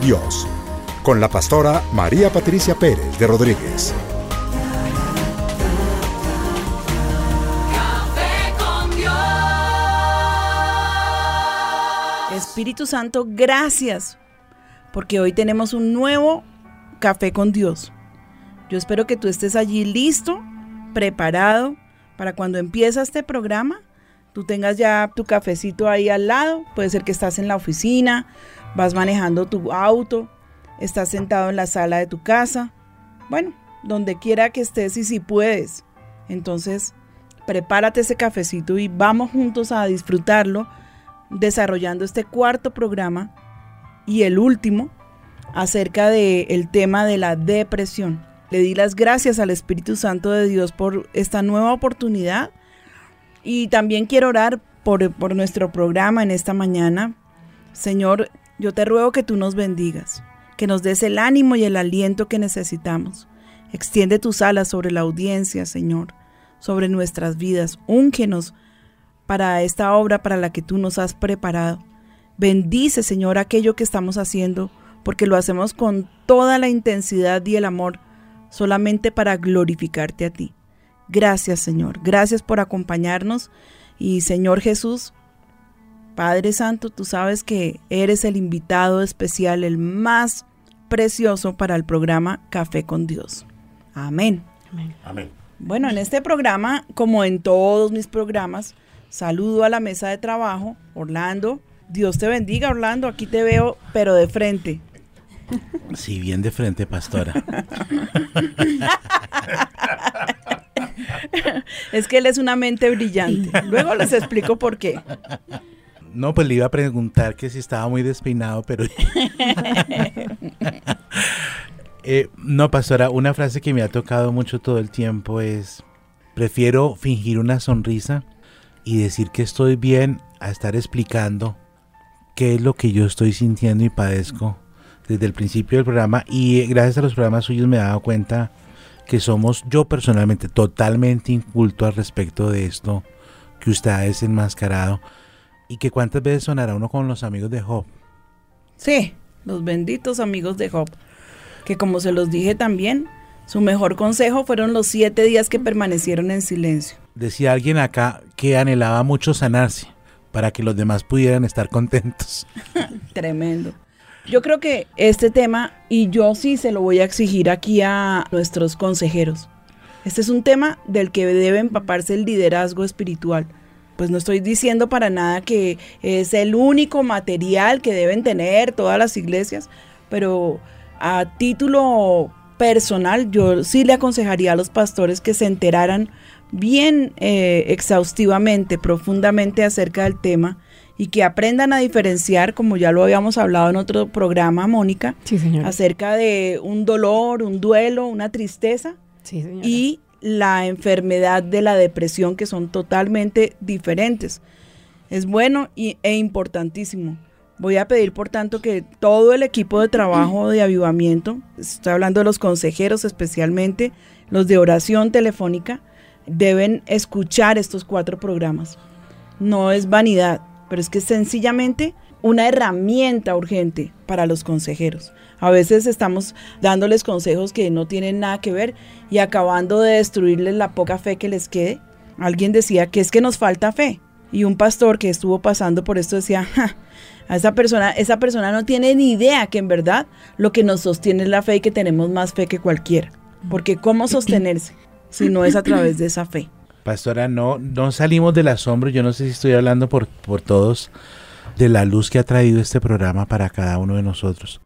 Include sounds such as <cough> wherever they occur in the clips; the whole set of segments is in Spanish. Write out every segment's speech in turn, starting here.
Dios, con la pastora María Patricia Pérez de Rodríguez. Café con Dios. Espíritu Santo, gracias, porque hoy tenemos un nuevo café con Dios. Yo espero que tú estés allí listo, preparado, para cuando empieza este programa, tú tengas ya tu cafecito ahí al lado. Puede ser que estás en la oficina, vas manejando tu auto, estás sentado en la sala de tu casa. Bueno, donde quiera que estés y si puedes. Entonces, prepárate ese cafecito y vamos juntos a disfrutarlo desarrollando este cuarto programa y el último acerca del tema de la depresión. Le di las gracias al Espíritu Santo de Dios por esta nueva oportunidad y también quiero orar por, por nuestro programa en esta mañana. Señor, yo te ruego que tú nos bendigas, que nos des el ánimo y el aliento que necesitamos. Extiende tus alas sobre la audiencia, Señor, sobre nuestras vidas. Úngenos para esta obra para la que tú nos has preparado. Bendice, Señor, aquello que estamos haciendo, porque lo hacemos con toda la intensidad y el amor, solamente para glorificarte a ti. Gracias, Señor. Gracias por acompañarnos. Y, Señor Jesús, Padre Santo, tú sabes que eres el invitado especial, el más precioso para el programa Café con Dios. Amén. Amén. Bueno, en este programa, como en todos mis programas, saludo a la mesa de trabajo. Orlando, Dios te bendiga, Orlando. Aquí te veo, pero de frente. Sí, bien de frente, pastora. <laughs> Es que él es una mente brillante. Luego les explico por qué. No, pues le iba a preguntar que si estaba muy despeinado, pero... <laughs> <laughs> Eh, no, pastora, una frase que me ha tocado mucho todo el tiempo es, prefiero fingir una sonrisa y decir que estoy bien a estar explicando qué es lo que yo estoy sintiendo y padezco desde el principio del programa y eh, gracias a los programas suyos me he dado cuenta que somos yo personalmente totalmente inculto al respecto de esto que usted ha desenmascarado y que cuántas veces sonará uno con los amigos de Job. Sí, los benditos amigos de Job, que como se los dije también, su mejor consejo fueron los siete días que permanecieron en silencio. Decía alguien acá que anhelaba mucho sanarse para que los demás pudieran estar contentos. <laughs> Tremendo. Yo creo que este tema, y yo sí se lo voy a exigir aquí a nuestros consejeros, este es un tema del que debe empaparse el liderazgo espiritual. Pues no estoy diciendo para nada que es el único material que deben tener todas las iglesias, pero a título personal yo sí le aconsejaría a los pastores que se enteraran bien eh, exhaustivamente, profundamente acerca del tema y que aprendan a diferenciar, como ya lo habíamos hablado en otro programa, Mónica, Sí, acerca de un dolor, un duelo, una tristeza Sí, y la enfermedad de la depresión, que son totalmente diferentes. Es bueno y, e importantísimo. Voy a pedir, por tanto, que todo el equipo de trabajo de avivamiento, estoy hablando de los consejeros especialmente, los de oración telefónica, deben escuchar estos cuatro programas. no es vanidad, pero es que sencillamente una herramienta urgente para los consejeros. A veces estamos dándoles consejos que no tienen nada que ver y acabando de destruirles la poca fe que les quede. Alguien decía que es que nos falta fe. Y un pastor que estuvo pasando por esto decía, "Ja, a esa persona, esa persona no tiene ni idea que en verdad lo que nos sostiene es la fe y que tenemos más fe que cualquiera. Porque ¿cómo sostenerse si no es a través de esa fe? Pastora, no, no salimos del asombro. Yo no sé si estoy hablando por, por todos de la luz que ha traído este programa para cada uno de nosotros.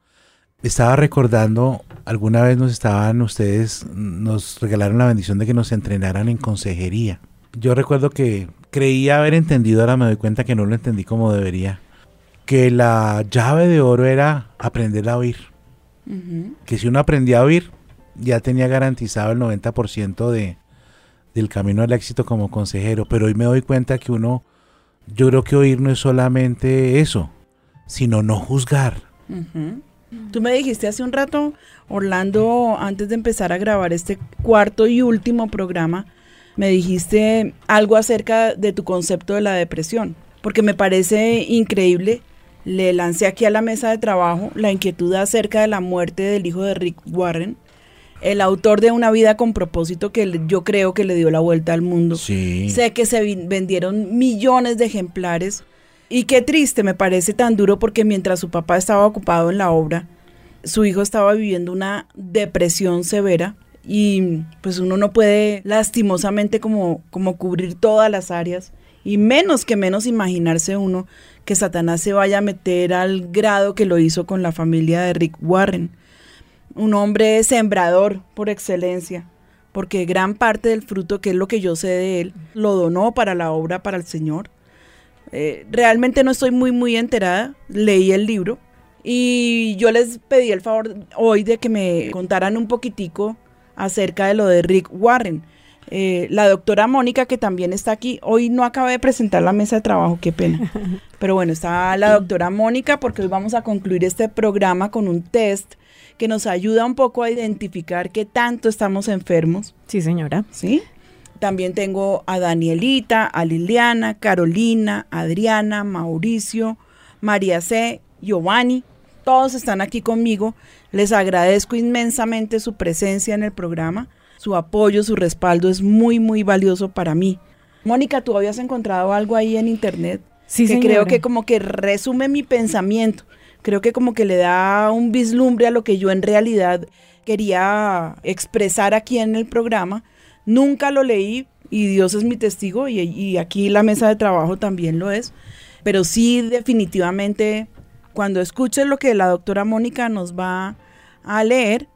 Estaba recordando, alguna vez nos estaban ustedes, nos regalaron la bendición de que nos entrenaran en consejería. Yo recuerdo que creía haber entendido, ahora me doy cuenta que no lo entendí como debería. Que la llave de oro era aprender a oír. Que si uno aprendía a oír, ya tenía garantizado el 90% de, del camino al éxito como consejero. Pero hoy me doy cuenta que uno, yo creo que oír no es solamente eso, sino no juzgar. Tú me dijiste hace un rato, Orlando, antes de empezar a grabar este cuarto y último programa, me dijiste algo acerca de tu concepto de la depresión, porque me parece increíble. Le lancé aquí a la mesa de trabajo la inquietud acerca de la muerte del hijo de Rick Warren, el autor de Una vida con propósito que yo creo que le dio la vuelta al mundo. Sí. Sé que se vendieron millones de ejemplares y qué triste, me parece tan duro porque mientras su papá estaba ocupado en la obra, su hijo estaba viviendo una depresión severa y pues uno no puede lastimosamente como, como cubrir todas las áreas y menos que menos imaginarse uno que Satanás se vaya a meter al grado que lo hizo con la familia de Rick Warren. Un hombre sembrador por excelencia, porque gran parte del fruto, que es lo que yo sé de él, lo donó para la obra, para el Señor. Eh, realmente no estoy muy, muy enterada. Leí el libro y yo les pedí el favor hoy de que me contaran un poquitico acerca de lo de Rick Warren. Eh, la doctora Mónica, que también está aquí, hoy no acaba de presentar la mesa de trabajo, qué pena. <laughs> Pero bueno, está la doctora Mónica porque hoy vamos a concluir este programa con un test que nos ayuda un poco a identificar qué tanto estamos enfermos. Sí, señora. ¿sí? También tengo a Danielita, a Liliana, Carolina, Adriana, Mauricio, María C, Giovanni. Todos están aquí conmigo. Les agradezco inmensamente su presencia en el programa. Su apoyo, su respaldo es muy, muy valioso para mí. Mónica, ¿tú habías encontrado algo ahí en internet? Sí, que señora. creo que como que resume mi pensamiento. Creo que como que le da un vislumbre a lo que yo en realidad quería expresar aquí en el programa. Nunca lo leí y Dios es mi testigo y, aquí la mesa de trabajo también lo es. Pero sí definitivamente cuando escuches lo que la doctora Mónica nos va a leer,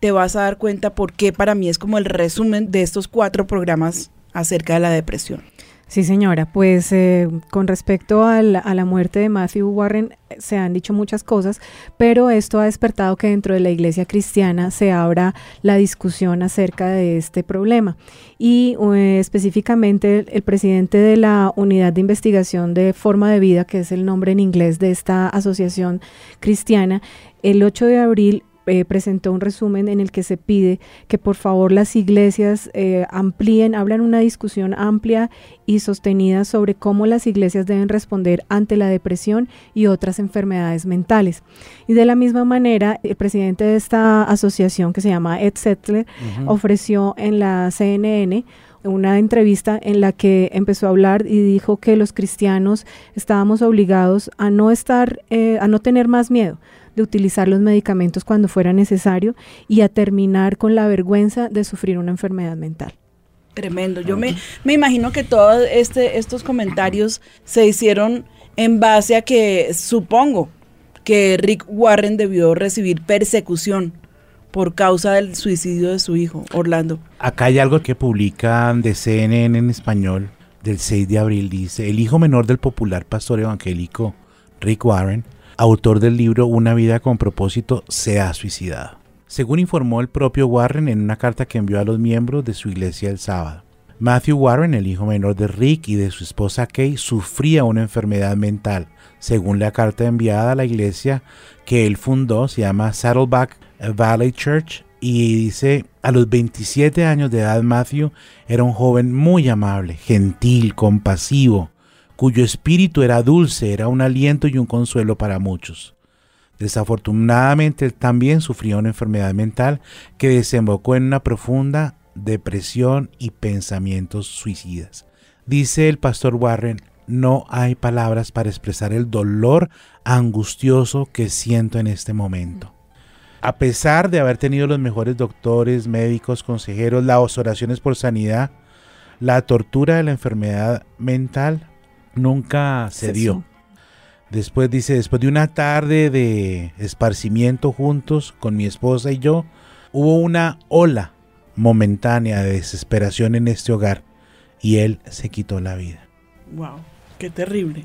te vas a dar cuenta por qué para mí es como el resumen de estos cuatro programas acerca de la depresión. Sí, señora. Pues eh, con respecto al- a la muerte de Matthew Warren, eh, se han dicho muchas cosas, pero esto ha despertado que dentro de la iglesia cristiana se abra la discusión acerca de este problema. Y eh, específicamente el, el presidente de la Unidad de Investigación de Forma de Vida, que es el nombre en inglés de esta asociación cristiana, el 8 de abril eh, presentó un resumen en el que se pide que por favor las iglesias eh, amplíen, hablan una discusión amplia y sostenida sobre cómo las iglesias deben responder ante la depresión y otras enfermedades mentales. Y de la misma manera, el presidente de esta asociación que se llama Ed Settler ofreció en la CNN una entrevista en la que empezó a hablar y dijo que los cristianos estábamos obligados a no estar, eh, a no tener más miedo de utilizar los medicamentos cuando fuera necesario y a terminar con la vergüenza de sufrir una enfermedad mental. Tremendo. Yo me, me imagino que todos este, estos comentarios se hicieron en base a que supongo que Rick Warren debió recibir persecución por causa del suicidio de su hijo, Orlando. Acá hay algo que publican de CNN en español del 6 de abril. Dice, el hijo menor del popular pastor evangélico Rick Warren, autor del libro Una vida con propósito, se ha suicidado. Según informó el propio Warren en una carta que envió a los miembros de su iglesia el sábado. Matthew Warren, el hijo menor de Rick y de su esposa Kay, sufría una enfermedad mental. Según la carta enviada a la iglesia que él fundó, se llama Saddleback Valley Church, y dice, a los 27 años de edad Matthew era un joven muy amable, gentil, compasivo, cuyo espíritu era dulce, era un aliento y un consuelo para muchos. Desafortunadamente él también sufrió una enfermedad mental que desembocó en una profunda depresión y pensamientos suicidas. Dice el pastor Warren, no hay palabras para expresar el dolor angustioso que siento en este momento. A pesar de haber tenido los mejores doctores, médicos, consejeros, las oraciones por sanidad, la tortura de la enfermedad mental nunca se dio. Después dice, después de una tarde de esparcimiento juntos con mi esposa y yo, hubo una ola momentánea de desesperación en este hogar y él se quitó la vida. Wow, qué terrible.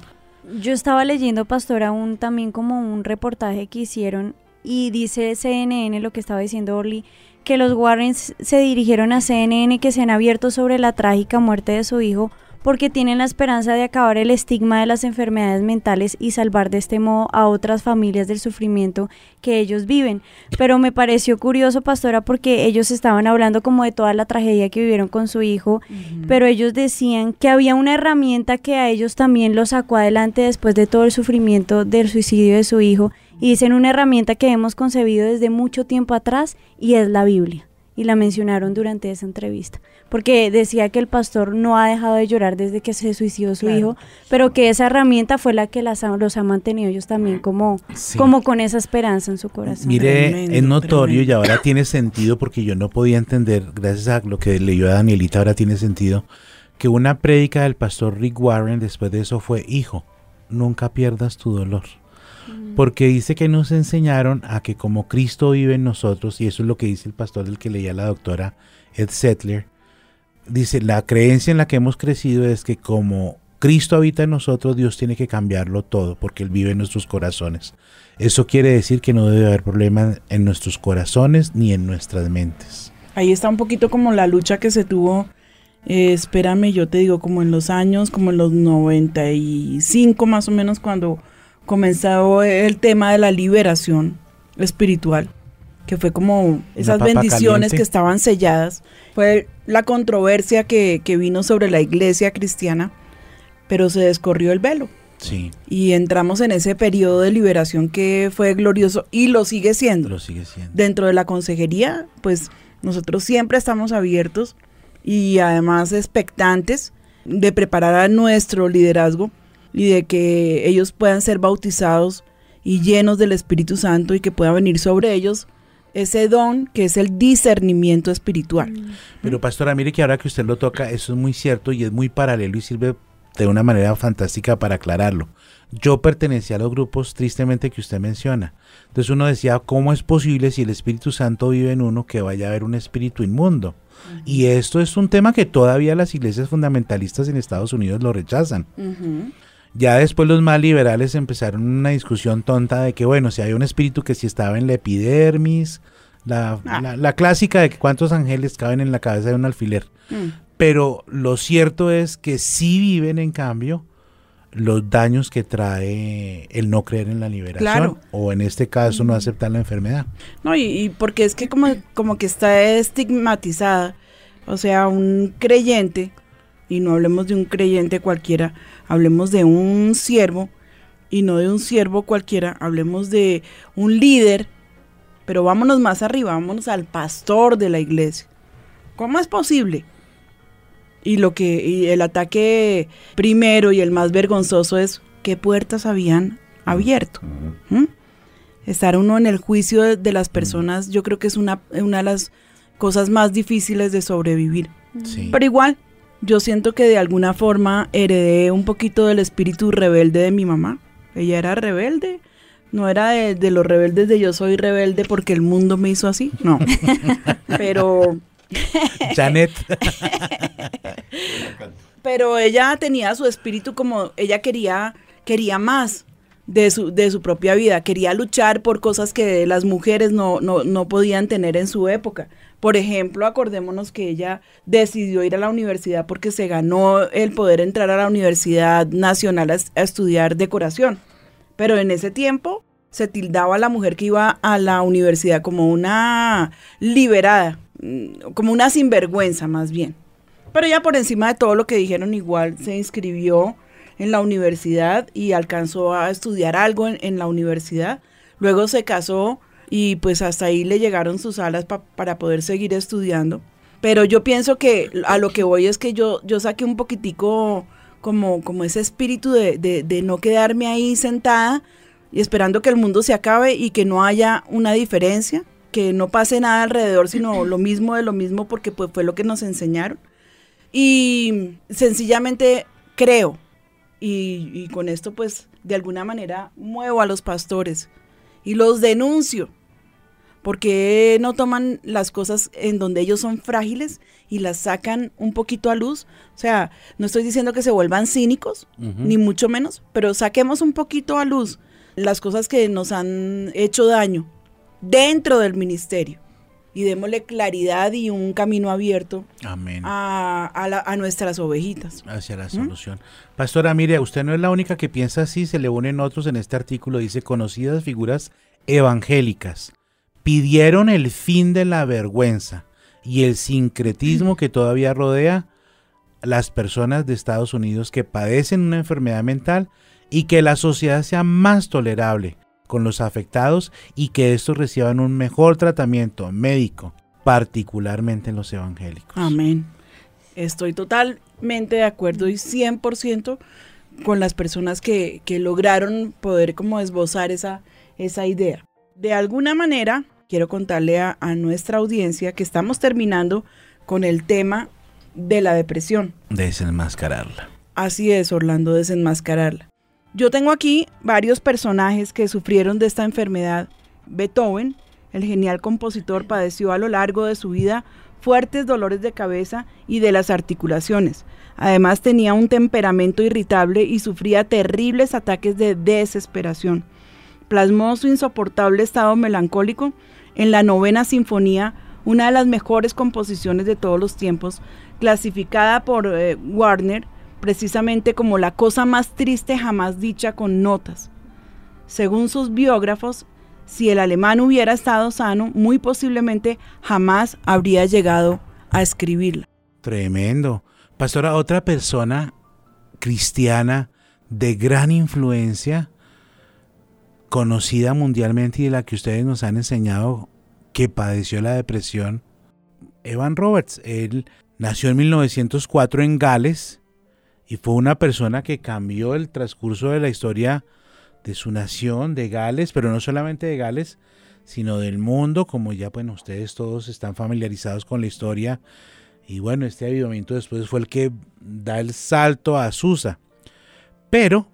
Yo estaba leyendo, pastora, un, también como un reportaje que hicieron y dice CNN, lo que estaba diciendo Orly, que los Warrens se dirigieron a CNN que se han abierto sobre la trágica muerte de su hijo porque tienen la esperanza de acabar el estigma de las enfermedades mentales y salvar de este modo a otras familias del sufrimiento que ellos viven. Pero me pareció curioso, pastora, porque ellos estaban hablando como de toda la tragedia que vivieron con su hijo, pero ellos decían que había una herramienta que a ellos también los sacó adelante después de todo el sufrimiento del suicidio de su hijo. Y dicen una herramienta que hemos concebido desde mucho tiempo atrás y es la Biblia. Y la mencionaron durante esa entrevista. Porque decía que el pastor no ha dejado de llorar desde que se suicidó su Claro. hijo, pero que esa herramienta fue la que las ha- los ha mantenido ellos también como, Sí. como con esa esperanza en su corazón. Mire, Tremendo, es notorio y ahora tiene sentido porque yo no podía entender, gracias a lo que leyó a Danielita, ahora tiene sentido, que una prédica del pastor Rick Warren después de eso fue, hijo, nunca pierdas tu dolor. Porque dice que nos enseñaron a que como Cristo vive en nosotros, y eso es lo que dice el pastor del que leía la doctora Ed Settler, dice, la creencia en la que hemos crecido es que como Cristo habita en nosotros, Dios tiene que cambiarlo todo, porque Él vive en nuestros corazones. Eso quiere decir que no debe haber problema en nuestros corazones ni en nuestras mentes. Ahí está un poquito como la lucha que se tuvo, eh, espérame, yo te digo, como en los años, como en los 95 más o menos, cuando comenzó el tema de la liberación espiritual, que fue como esas bendiciones caliente. que estaban selladas. Fue la controversia que, que vino sobre la iglesia cristiana, pero se descorrió el velo. Sí, Y entramos en ese periodo de liberación que fue glorioso y lo sigue siendo lo sigue siendo. dentro de la consejería, pues nosotros siempre estamos abiertos y además expectantes de preparar a nuestro liderazgo y de que ellos puedan ser bautizados y llenos del Espíritu Santo y que pueda venir sobre ellos ese don que es el discernimiento espiritual. Pero pastora, mire que ahora que usted lo toca, eso es muy cierto y es muy paralelo y sirve de una manera fantástica para aclararlo. Yo pertenecía a los grupos tristemente que usted menciona. Entonces uno decía, ¿cómo es posible si el Espíritu Santo vive en uno que vaya a haber un espíritu inmundo? Y esto es un tema que todavía las iglesias fundamentalistas en Estados Unidos lo rechazan. Ya después los más liberales empezaron una discusión tonta de que, bueno, si hay un espíritu que si estaba en la epidermis, la, Ah. la- la clásica de que cuántos ángeles caben en la cabeza de un alfiler. Mm. Pero lo cierto es que sí viven, en cambio, los daños que trae el no creer en la liberación Claro. o en este caso no aceptar la enfermedad. No, y, y porque es que como, como que está estigmatizada. O sea, un creyente, y no hablemos de un creyente cualquiera, hablemos de un siervo, y no de un siervo cualquiera, hablemos de un líder, pero vámonos más arriba, vámonos al pastor de la iglesia. ¿Cómo es posible? Y lo que, y el ataque primero y el más vergonzoso es qué puertas habían abierto. ¿Mm? Estar uno en el juicio de, de las personas, yo creo que es una, una de las cosas más difíciles de sobrevivir. Sí. Pero igual, yo siento que de alguna forma heredé un poquito del espíritu rebelde de mi mamá. Ella era rebelde. No era de, de los rebeldes de yo soy rebelde porque el mundo me hizo así. No. <laughs> Pero <laughs> Janet, <laughs> pero ella tenía su espíritu como ella quería quería más de su, de su propia vida, quería luchar por cosas que las mujeres no, no, no podían tener en su época. Por ejemplo, acordémonos que ella decidió ir a la universidad porque se ganó el poder entrar a la Universidad Nacional a, es- a estudiar decoración. Pero en ese tiempo se tildaba a la mujer que iba a la universidad como una liberada, mm, como una sinvergüenza más bien. Pero ella por encima de todo lo que dijeron igual se inscribió en la universidad y alcanzó a estudiar algo en la universidad. Luego se casó y pues hasta ahí le llegaron sus alas pa- para poder seguir estudiando. Pero yo pienso que a lo que voy es que yo, yo saqué un poquitico como, como ese espíritu de, de- de no quedarme ahí sentada y esperando que el mundo se acabe y que no haya una diferencia, que no pase nada alrededor, sino <clears throat> lo mismo de lo mismo porque pues fue lo que nos enseñaron. Y sencillamente creo, y, y con esto pues de alguna manera muevo a los pastores y los denuncio, porque no toman las cosas en donde ellos son frágiles y las sacan un poquito a luz. O sea, no estoy diciendo que se vuelvan cínicos, ni mucho menos, pero saquemos un poquito a luz las cosas que nos han hecho daño dentro del ministerio y démosle claridad y un camino abierto Amén. a, a la- a nuestras ovejitas. hacia la solución. Pastora, mire, usted no es la única que piensa así, se le unen otros en este artículo, dice conocidas figuras evangélicas pidieron el fin de la vergüenza y el sincretismo que todavía rodea las personas de Estados Unidos que padecen una enfermedad mental y que la sociedad sea más tolerable con los afectados y que estos reciban un mejor tratamiento médico, particularmente en los evangélicos. Amén. Estoy totalmente de acuerdo y 100% con las personas que, que lograron poder como esbozar esa, esa idea. De alguna manera, quiero contarle a, a nuestra audiencia que estamos terminando con el tema de la depresión. Desenmascararla. Así es, Orlando, desenmascararla. Yo tengo aquí varios personajes que sufrieron de esta enfermedad. Beethoven, el genial compositor, padeció a lo largo de su vida fuertes dolores de cabeza y de las articulaciones. Además tenía un temperamento irritable y sufría terribles ataques de desesperación. Plasmó su insoportable estado melancólico en la novena sinfonía, una de las mejores composiciones de todos los tiempos, clasificada por eh, Warner precisamente como la cosa más triste jamás dicha con notas. Según sus biógrafos, si el alemán hubiera estado sano, muy posiblemente jamás habría llegado a escribirla. Tremendo. Pastora, otra persona cristiana de gran influencia, conocida mundialmente y de la que ustedes nos han enseñado que padeció la depresión, Evan Roberts. Él nació en 1904 en Gales y fue una persona que cambió el transcurso de la historia de su nación, de Gales, pero no solamente de Gales, sino del mundo, como ya bueno, ustedes todos están familiarizados con la historia. Y bueno, este avivamiento después fue el que da el salto a Susa. Pero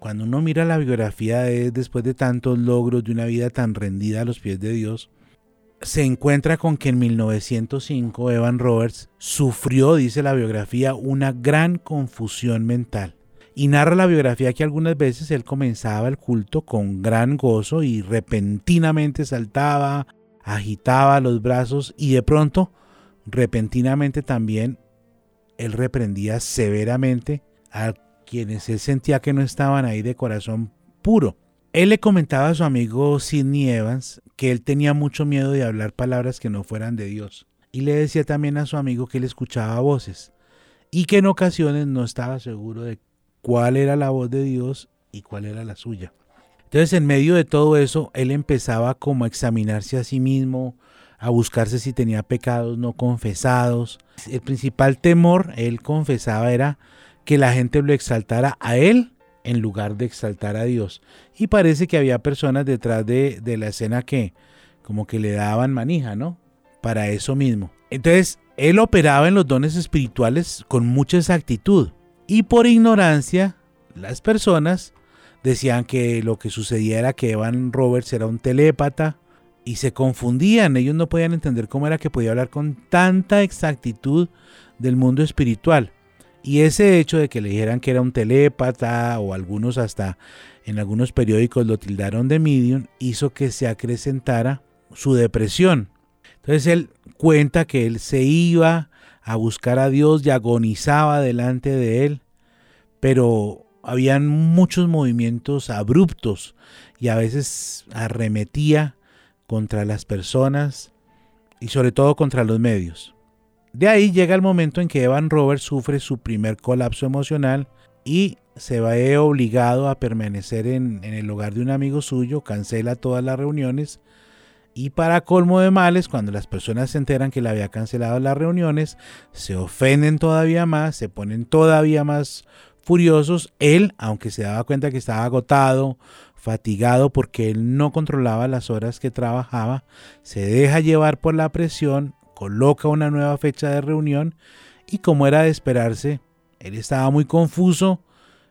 cuando uno mira la biografía de él, después de tantos logros, de una vida tan rendida a los pies de Dios, se encuentra con que en 1905 Evan Roberts sufrió, dice la biografía, una gran confusión mental. Y narra la biografía que algunas veces él comenzaba el culto con gran gozo y repentinamente saltaba, agitaba los brazos y de pronto, repentinamente también, él reprendía severamente a quienes él sentía que no estaban ahí de corazón puro. Él le comentaba a su amigo Sidney Evans que él tenía mucho miedo de hablar palabras que no fueran de Dios. Y le decía también a su amigo que él escuchaba voces y que en ocasiones no estaba seguro de cuál era la voz de Dios y cuál era la suya. Entonces en medio de todo eso, él empezaba como a examinarse a sí mismo, a buscarse si tenía pecados no confesados. El principal temor, él confesaba, era que la gente lo exaltara a él en lugar de exaltar a Dios. Y parece que había personas detrás de, de la escena que como que le daban manija, ¿no? Para eso mismo. Entonces, él operaba en los dones espirituales con mucha exactitud. Y por ignorancia, las personas decían que lo que sucedía era que Evan Roberts era un telépata y se confundían. Ellos no podían entender cómo era que podía hablar con tanta exactitud del mundo espiritual. Y ese hecho de que le dijeran que era un telépata o algunos hasta en algunos periódicos lo tildaron de medium hizo que se acrecentara su depresión. Entonces él cuenta que él se iba a buscar a Dios y agonizaba delante de él, pero habían muchos movimientos abruptos y a veces arremetía contra las personas y sobre todo contra los medios. De ahí llega el momento en que Evan Roberts sufre su primer colapso emocional y se ve obligado a permanecer en, en el hogar de un amigo suyo, cancela todas las reuniones y para colmo de males, cuando las personas se enteran que le había cancelado las reuniones, se ofenden todavía más, se ponen todavía más furiosos. Él, aunque se daba cuenta que estaba agotado, fatigado porque él no controlaba las horas que trabajaba, se deja llevar por la presión, coloca una nueva fecha de reunión y como era de esperarse, él estaba muy confuso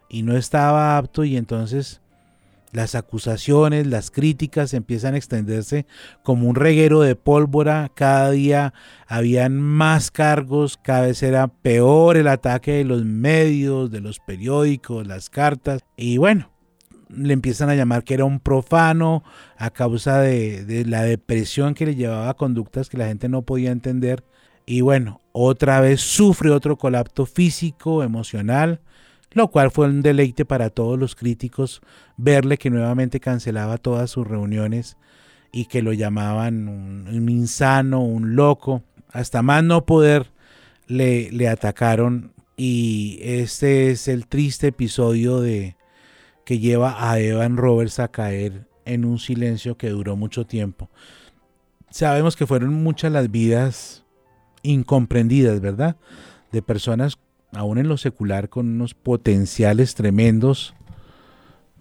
y no estaba apto y entonces las acusaciones, las críticas empiezan a extenderse como un reguero de pólvora. Cada día habían más cargos, cada vez era peor el ataque de los medios, de los periódicos, las cartas. Y bueno, le empiezan a llamar que era un profano a causa de, la depresión que le llevaba a conductas que la gente no podía entender. Y bueno, otra vez sufre otro colapso físico, emocional lo cual fue un deleite para todos los críticos verle que nuevamente cancelaba todas sus reuniones y que lo llamaban un, un insano, un loco. Hasta más no poder le, le atacaron y este es el triste episodio de que lleva a Evan Roberts a caer en un silencio que duró mucho tiempo. Sabemos que fueron muchas las vidas incomprendidas, ¿verdad? De personas aún en lo secular, con unos potenciales tremendos,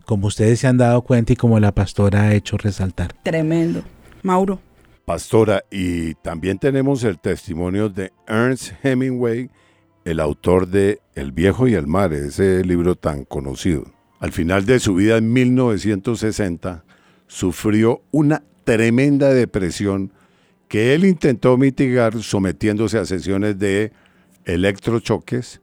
como ustedes se han dado cuenta y como la pastora ha hecho resaltar. Tremendo. Mauro. Pastora, y también tenemos el testimonio de Ernst Hemingway, el autor de El viejo y el mar, ese libro tan conocido. Al final de su vida en 1960, sufrió una tremenda depresión que él intentó mitigar sometiéndose a sesiones de electrochoques,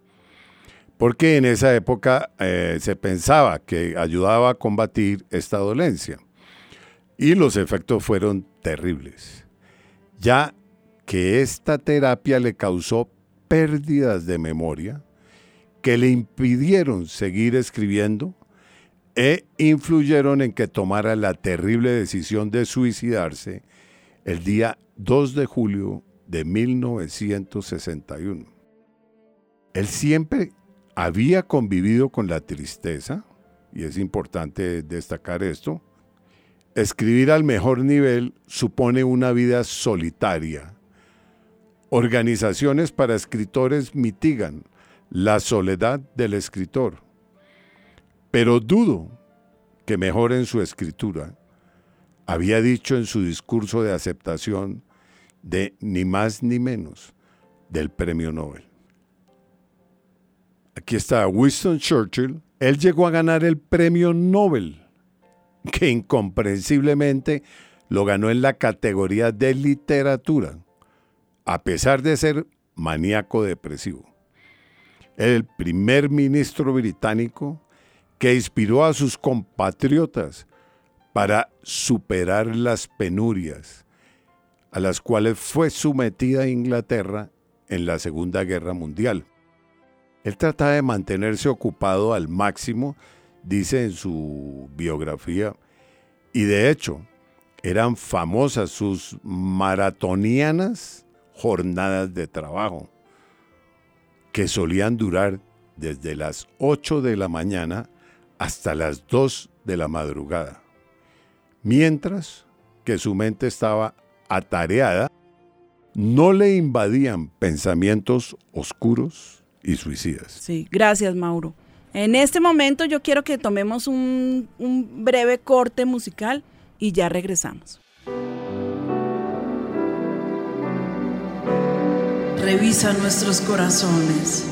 porque en esa época eh, se pensaba que ayudaba a combatir esta dolencia. Y los efectos fueron terribles, ya que esta terapia le causó pérdidas de memoria que le impidieron seguir escribiendo e influyeron en que tomara la terrible decisión de suicidarse el día 2 de julio de 1961. Él siempre había convivido con la tristeza, y es importante destacar esto. Escribir al mejor nivel supone una vida solitaria. Organizaciones para escritores mitigan la soledad del escritor, pero dudo que mejoren su escritura. Había dicho en su discurso de aceptación de ni más ni menos del premio Nobel. Aquí está Winston Churchill. Él llegó a ganar el premio Nobel, que incomprensiblemente lo ganó en la categoría de literatura, a pesar de ser maníaco depresivo. El primer ministro británico que inspiró a sus compatriotas para superar las penurias a las cuales fue sometida Inglaterra en la Segunda Guerra Mundial. Él trataba de mantenerse ocupado al máximo, dice en su biografía, y de hecho eran famosas sus maratonianas jornadas de trabajo, que solían durar desde las 8 de la mañana hasta las 2 de la madrugada, mientras que su mente estaba atareada, no le invadían pensamientos oscuros, y suicidas. Sí, gracias Mauro. En este momento yo quiero que tomemos un, un breve corte musical y ya regresamos. Revisa nuestros corazones.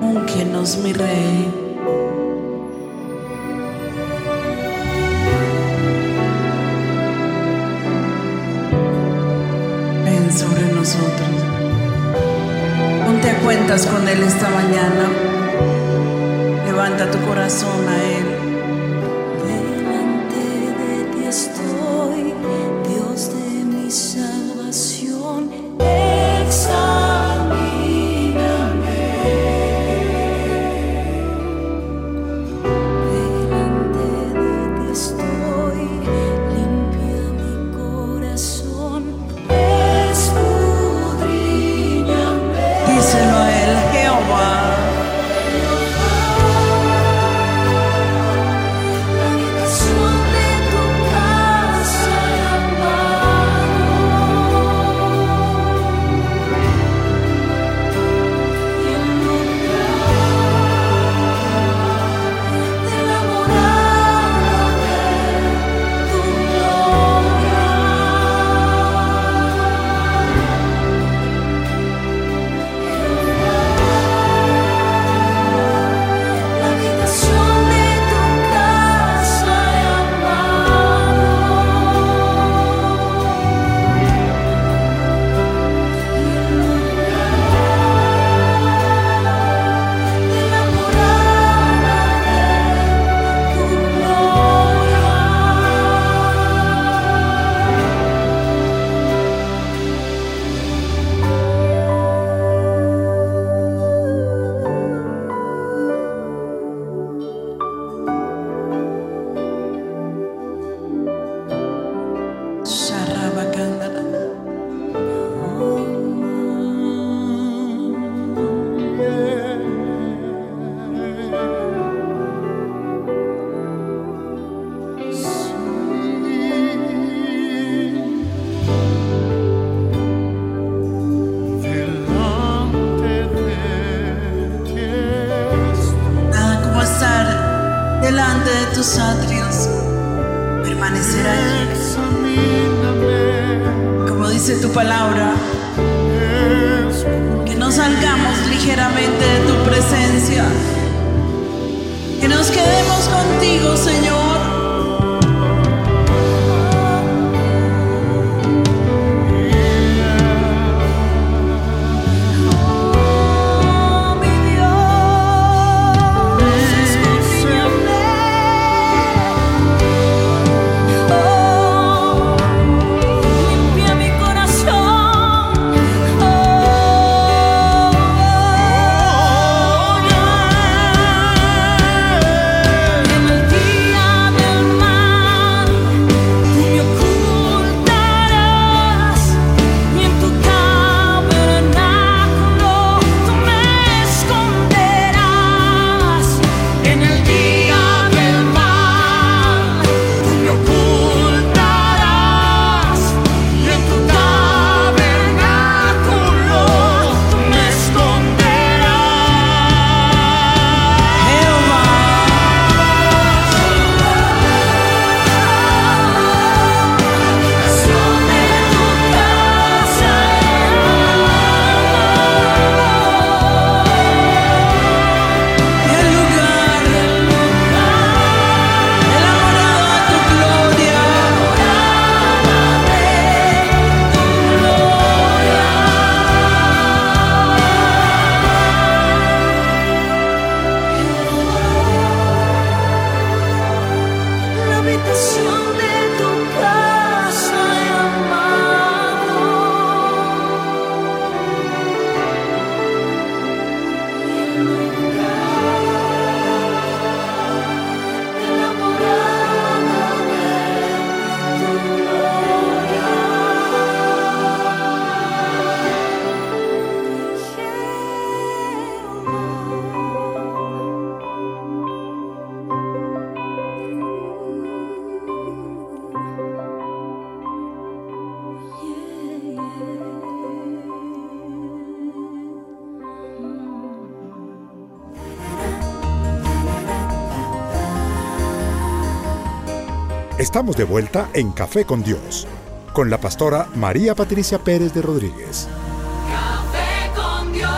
Úngenos, mi rey. Sobre nosotros. Ponte a cuentas con Él esta mañana. Levanta tu corazón a Él. Estamos de vuelta en Café con Dios, con la pastora María Patricia Pérez de Rodríguez. Café con Dios.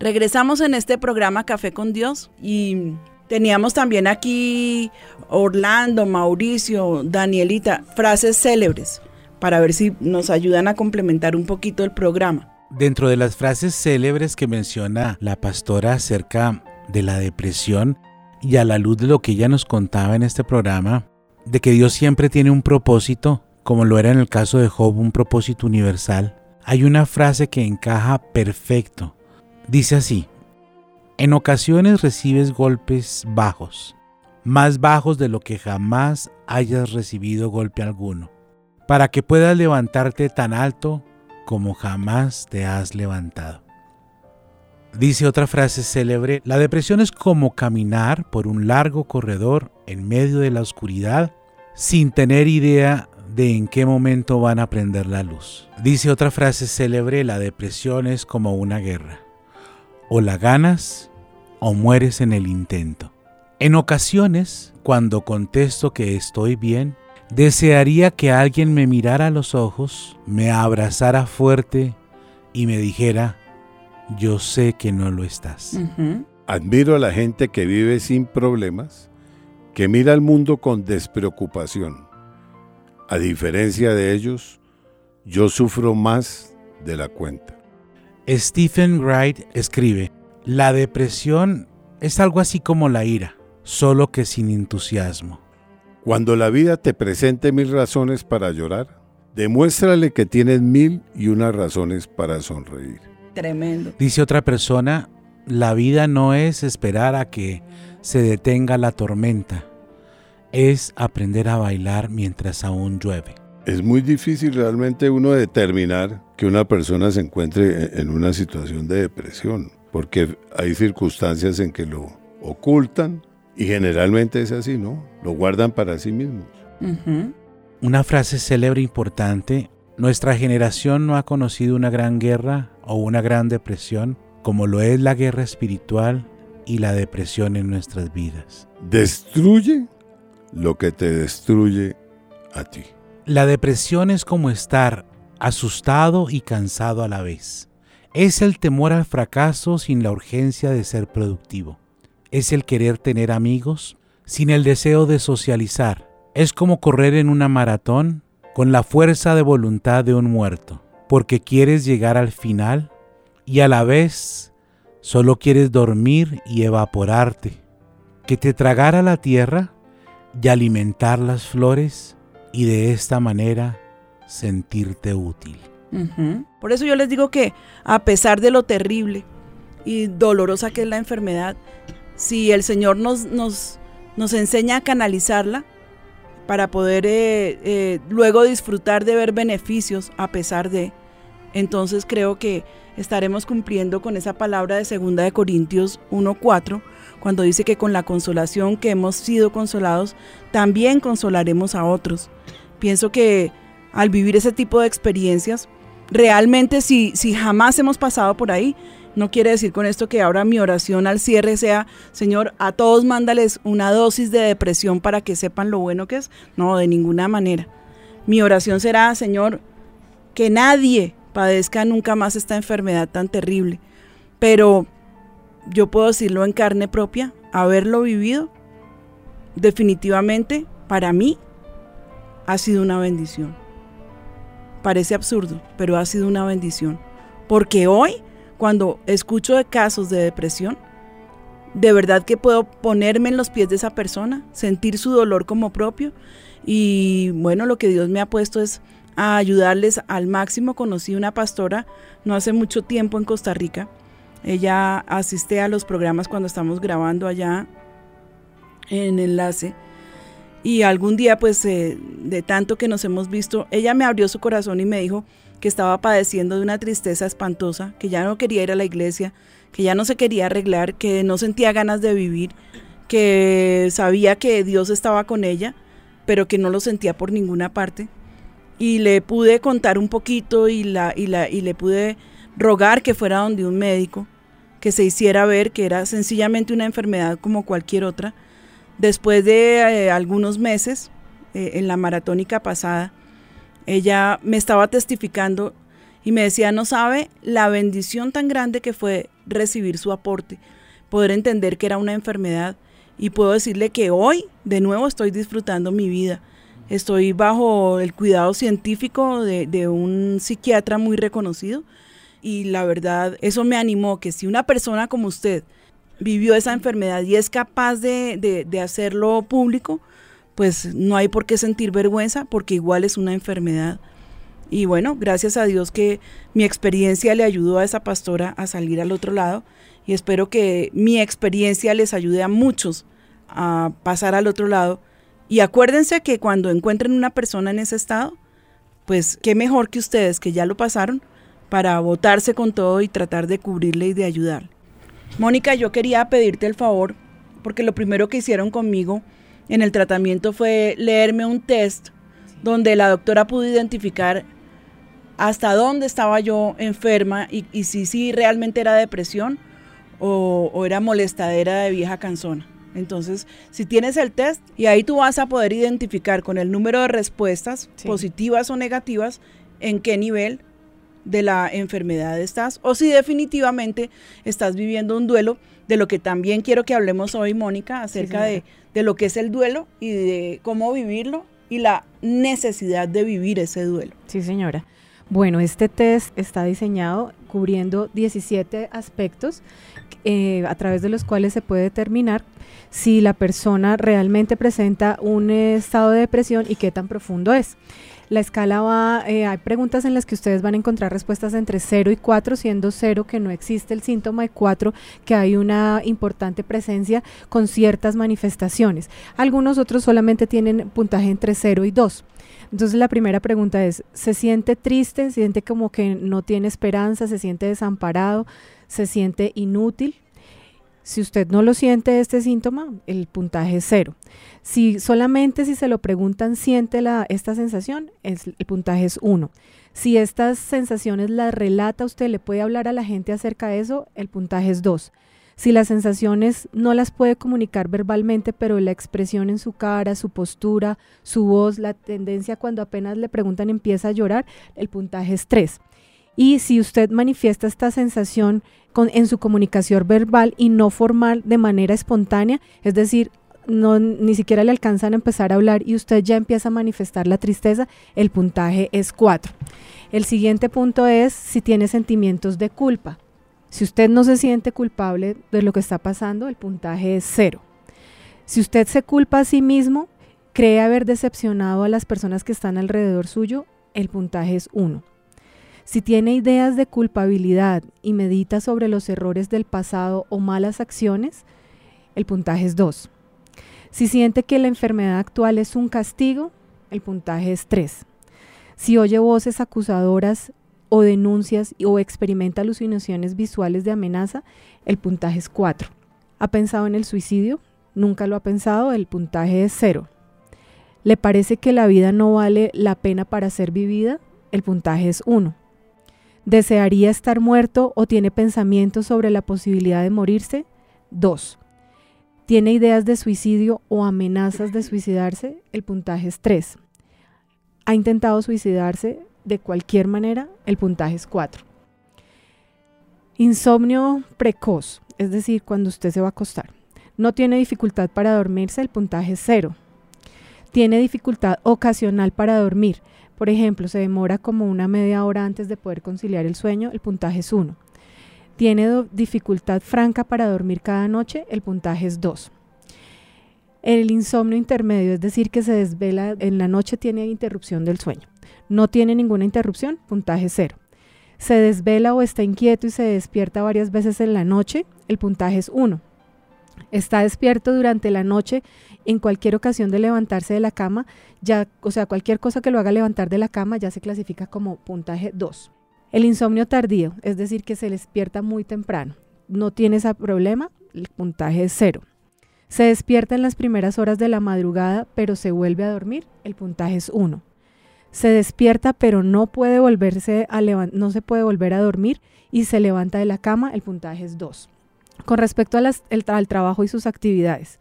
Regresamos en este programa Café con Dios y teníamos también aquí Orlando, Mauricio, Danielita, frases célebres para ver si nos ayudan a complementar un poquito el programa. Dentro de las frases célebres que menciona la pastora acerca de la depresión y a la luz de lo que ella nos contaba en este programa, de que Dios siempre tiene un propósito, como lo era en el caso de Job, un propósito universal, hay una frase que encaja perfecto. Dice así, en ocasiones recibes golpes bajos, más bajos de lo que jamás hayas recibido golpe alguno, para que puedas levantarte tan alto como jamás te has levantado. Dice otra frase célebre, la depresión es como caminar por un largo corredor en medio de la oscuridad sin tener idea de en qué momento van a prender la luz. Dice otra frase célebre, la depresión es como una guerra. O la ganas o mueres en el intento. En ocasiones, cuando contesto que estoy bien, desearía que alguien me mirara a los ojos, me abrazara fuerte y me dijera, yo sé que no lo estás. Admiro a la gente que vive sin problemas, que mira al mundo con despreocupación. A diferencia de ellos, yo sufro más de la cuenta. Stephen Wright escribe, la depresión es algo así como la ira, solo que sin entusiasmo. Cuando la vida te presente mil razones para llorar, demuéstrale que tienes mil y unas razones para sonreír. Tremendo. Dice otra persona, la vida no es esperar a que se detenga la tormenta, es aprender a bailar mientras aún llueve. Es muy difícil realmente uno determinar que una persona se encuentre en una situación de depresión, porque hay circunstancias en que lo ocultan y generalmente es así, ¿no? Lo guardan para sí mismos. Una frase célebre importante, nuestra generación no ha conocido una gran guerra o una gran depresión, como lo es la guerra espiritual y la depresión en nuestras vidas. Destruye lo que te destruye a ti. La depresión es como estar asustado y cansado a la vez. Es el temor al fracaso sin la urgencia de ser productivo. Es el querer tener amigos sin el deseo de socializar. Es como correr en una maratón con la fuerza de voluntad de un muerto, porque quieres llegar al final y a la vez solo quieres dormir y evaporarte, que te tragara la tierra y alimentar las flores y de esta manera sentirte útil. Por eso yo les digo que a pesar de lo terrible y dolorosa que es la enfermedad, si el Señor nos, nos, nos enseña a canalizarla para poder eh, eh, luego disfrutar de ver beneficios a pesar de, entonces creo que estaremos cumpliendo con esa palabra de 2 de Corintios 1:4, cuando dice que con la consolación que hemos sido consolados, también consolaremos a otros. Pienso que al vivir ese tipo de experiencias, realmente si, si jamás hemos pasado por ahí, no quiere decir con esto que ahora mi oración al cierre sea, Señor, a todos mándales una dosis de depresión para que sepan lo bueno que es. No, de ninguna manera. Mi oración será, Señor, que nadie padezca nunca más esta enfermedad tan terrible. Pero yo puedo decirlo en carne propia, haberlo vivido, definitivamente para mí ha sido una bendición. Parece absurdo, pero ha sido una bendición. Porque hoy, cuando escucho de casos de depresión, de verdad que puedo ponerme en los pies de esa persona, sentir su dolor como propio y bueno, lo que Dios me ha puesto es a ayudarles al máximo. Conocí una pastora no hace mucho tiempo en Costa Rica. Ella asiste a los programas cuando estamos grabando allá en enlace. Y algún día, pues, eh, de tanto que nos hemos visto, ella me abrió su corazón y me dijo que estaba padeciendo de una tristeza espantosa, que ya no quería ir a la iglesia, que ya no se quería arreglar, que no sentía ganas de vivir, que sabía que Dios estaba con ella, pero que no lo sentía por ninguna parte. Y le pude contar un poquito y, la, y, la, y le pude rogar que fuera donde un médico, que se hiciera ver que era sencillamente una enfermedad como cualquier otra. Después de eh, algunos meses, eh, en la maratónica pasada, ella me estaba testificando y me decía, no sabe la bendición tan grande que fue recibir su aporte, poder entender que era una enfermedad y puedo decirle que hoy de nuevo estoy disfrutando mi vida. Estoy bajo el cuidado científico de, un psiquiatra muy reconocido y la verdad eso me animó que si una persona como usted vivió esa enfermedad y es capaz de, de, de hacerlo público, pues no hay por qué sentir vergüenza porque igual es una enfermedad. Y bueno, gracias a Dios que mi experiencia le ayudó a esa pastora a salir al otro lado y espero que mi experiencia les ayude a muchos a pasar al otro lado. Y acuérdense que cuando encuentren una persona en ese estado, pues qué mejor que ustedes que ya lo pasaron para votarse con todo y tratar de cubrirle y de ayudar. Mónica, yo quería pedirte el favor, porque lo primero que hicieron conmigo en el tratamiento fue leerme un test donde la doctora pudo identificar hasta dónde estaba yo enferma y, y si sí realmente era depresión o, o, era molestadera de vieja canzona. Entonces, si tienes el test y ahí tú vas a poder identificar con el número de respuestas, sí. positivas o negativas, en qué nivel de la enfermedad estás o si definitivamente estás viviendo un duelo, de lo que también quiero que hablemos hoy, Mónica, acerca sí, de, de lo que es el duelo y de cómo vivirlo y la necesidad de vivir ese duelo. Sí, señora. Bueno, este test está diseñado cubriendo 17 aspectos eh, a través de los cuales se puede determinar si la persona realmente presenta un estado de depresión y qué tan profundo es. La escala va, eh, hay preguntas en las que ustedes van a encontrar respuestas entre 0 y 4, siendo 0 que no existe el síntoma y 4 que hay una importante presencia con ciertas manifestaciones. Algunos otros solamente tienen puntaje entre 0 y 2. Entonces la primera pregunta es, ¿se siente triste? ¿Se siente como que no tiene esperanza? ¿Se siente desamparado? ¿Se siente inútil? Si usted no lo siente este síntoma, el puntaje es cero. Si solamente si se lo preguntan siente la, esta sensación, es, el puntaje es uno. Si estas sensaciones las relata usted, le puede hablar a la gente acerca de eso, el puntaje es dos. Si las sensaciones no las puede comunicar verbalmente, pero la expresión en su cara, su postura, su voz, la tendencia cuando apenas le preguntan empieza a llorar, el puntaje es tres. Y si usted manifiesta esta sensación con, en su comunicación verbal y no formal de manera espontánea, es decir, no, ni siquiera le alcanzan a empezar a hablar y usted ya empieza a manifestar la tristeza, el puntaje es 4. El siguiente punto es si tiene sentimientos de culpa. Si usted no se siente culpable de lo que está pasando, el puntaje es 0. Si usted se culpa a sí mismo, cree haber decepcionado a las personas que están alrededor suyo, el puntaje es 1. Si tiene ideas de culpabilidad y medita sobre los errores del pasado o malas acciones, el puntaje es 2. Si siente que la enfermedad actual es un castigo, el puntaje es 3. Si oye voces acusadoras o denuncias o experimenta alucinaciones visuales de amenaza, el puntaje es 4. ¿Ha pensado en el suicidio? Nunca lo ha pensado, el puntaje es 0. ¿Le parece que la vida no vale la pena para ser vivida? El puntaje es 1. ¿Desearía estar muerto o tiene pensamientos sobre la posibilidad de morirse? 2 tiene ideas de suicidio o amenazas de suicidarse, el puntaje es 3. Ha intentado suicidarse de cualquier manera, el puntaje es 4. Insomnio precoz, es decir, cuando usted se va a acostar. No tiene dificultad para dormirse, el puntaje es 0. Tiene dificultad ocasional para dormir. Por ejemplo, se demora como una media hora antes de poder conciliar el sueño, el puntaje es 1 tiene dificultad franca para dormir cada noche, el puntaje es 2. El insomnio intermedio, es decir, que se desvela en la noche, tiene interrupción del sueño. No tiene ninguna interrupción, puntaje 0. Se desvela o está inquieto y se despierta varias veces en la noche, el puntaje es 1. Está despierto durante la noche en cualquier ocasión de levantarse de la cama, ya, o sea, cualquier cosa que lo haga levantar de la cama ya se clasifica como puntaje 2. El insomnio tardío, es decir, que se despierta muy temprano, no tiene ese problema, el puntaje es cero. Se despierta en las primeras horas de la madrugada, pero se vuelve a dormir, el puntaje es 1. Se despierta, pero no puede volverse a no se puede volver a dormir y se levanta de la cama, el puntaje es 2. Con respecto al trabajo y sus actividades,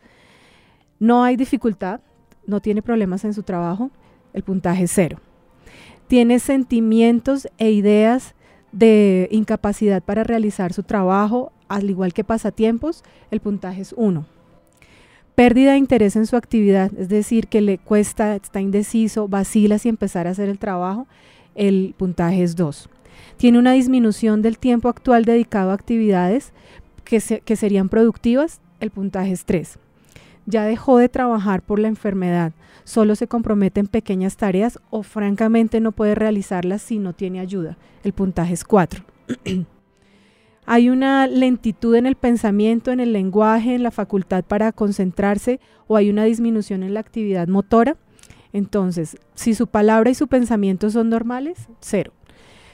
no hay dificultad, no tiene problemas en su trabajo, el puntaje es 0 tiene sentimientos e ideas de incapacidad para realizar su trabajo, al igual que pasatiempos, el puntaje es 1. Pérdida de interés en su actividad, es decir, que le cuesta, está indeciso, vacila si empezar a hacer el trabajo, el puntaje es 2. Tiene una disminución del tiempo actual dedicado a actividades que, serían productivas, el puntaje es 3 ya dejó de trabajar por la enfermedad, solo se compromete en pequeñas tareas o francamente no puede realizarlas si no tiene ayuda. El puntaje es 4. <clears throat> hay una lentitud en el pensamiento, en el lenguaje, en la facultad para concentrarse o hay una disminución en la actividad motora. Entonces, si su palabra y su pensamiento son normales, cero.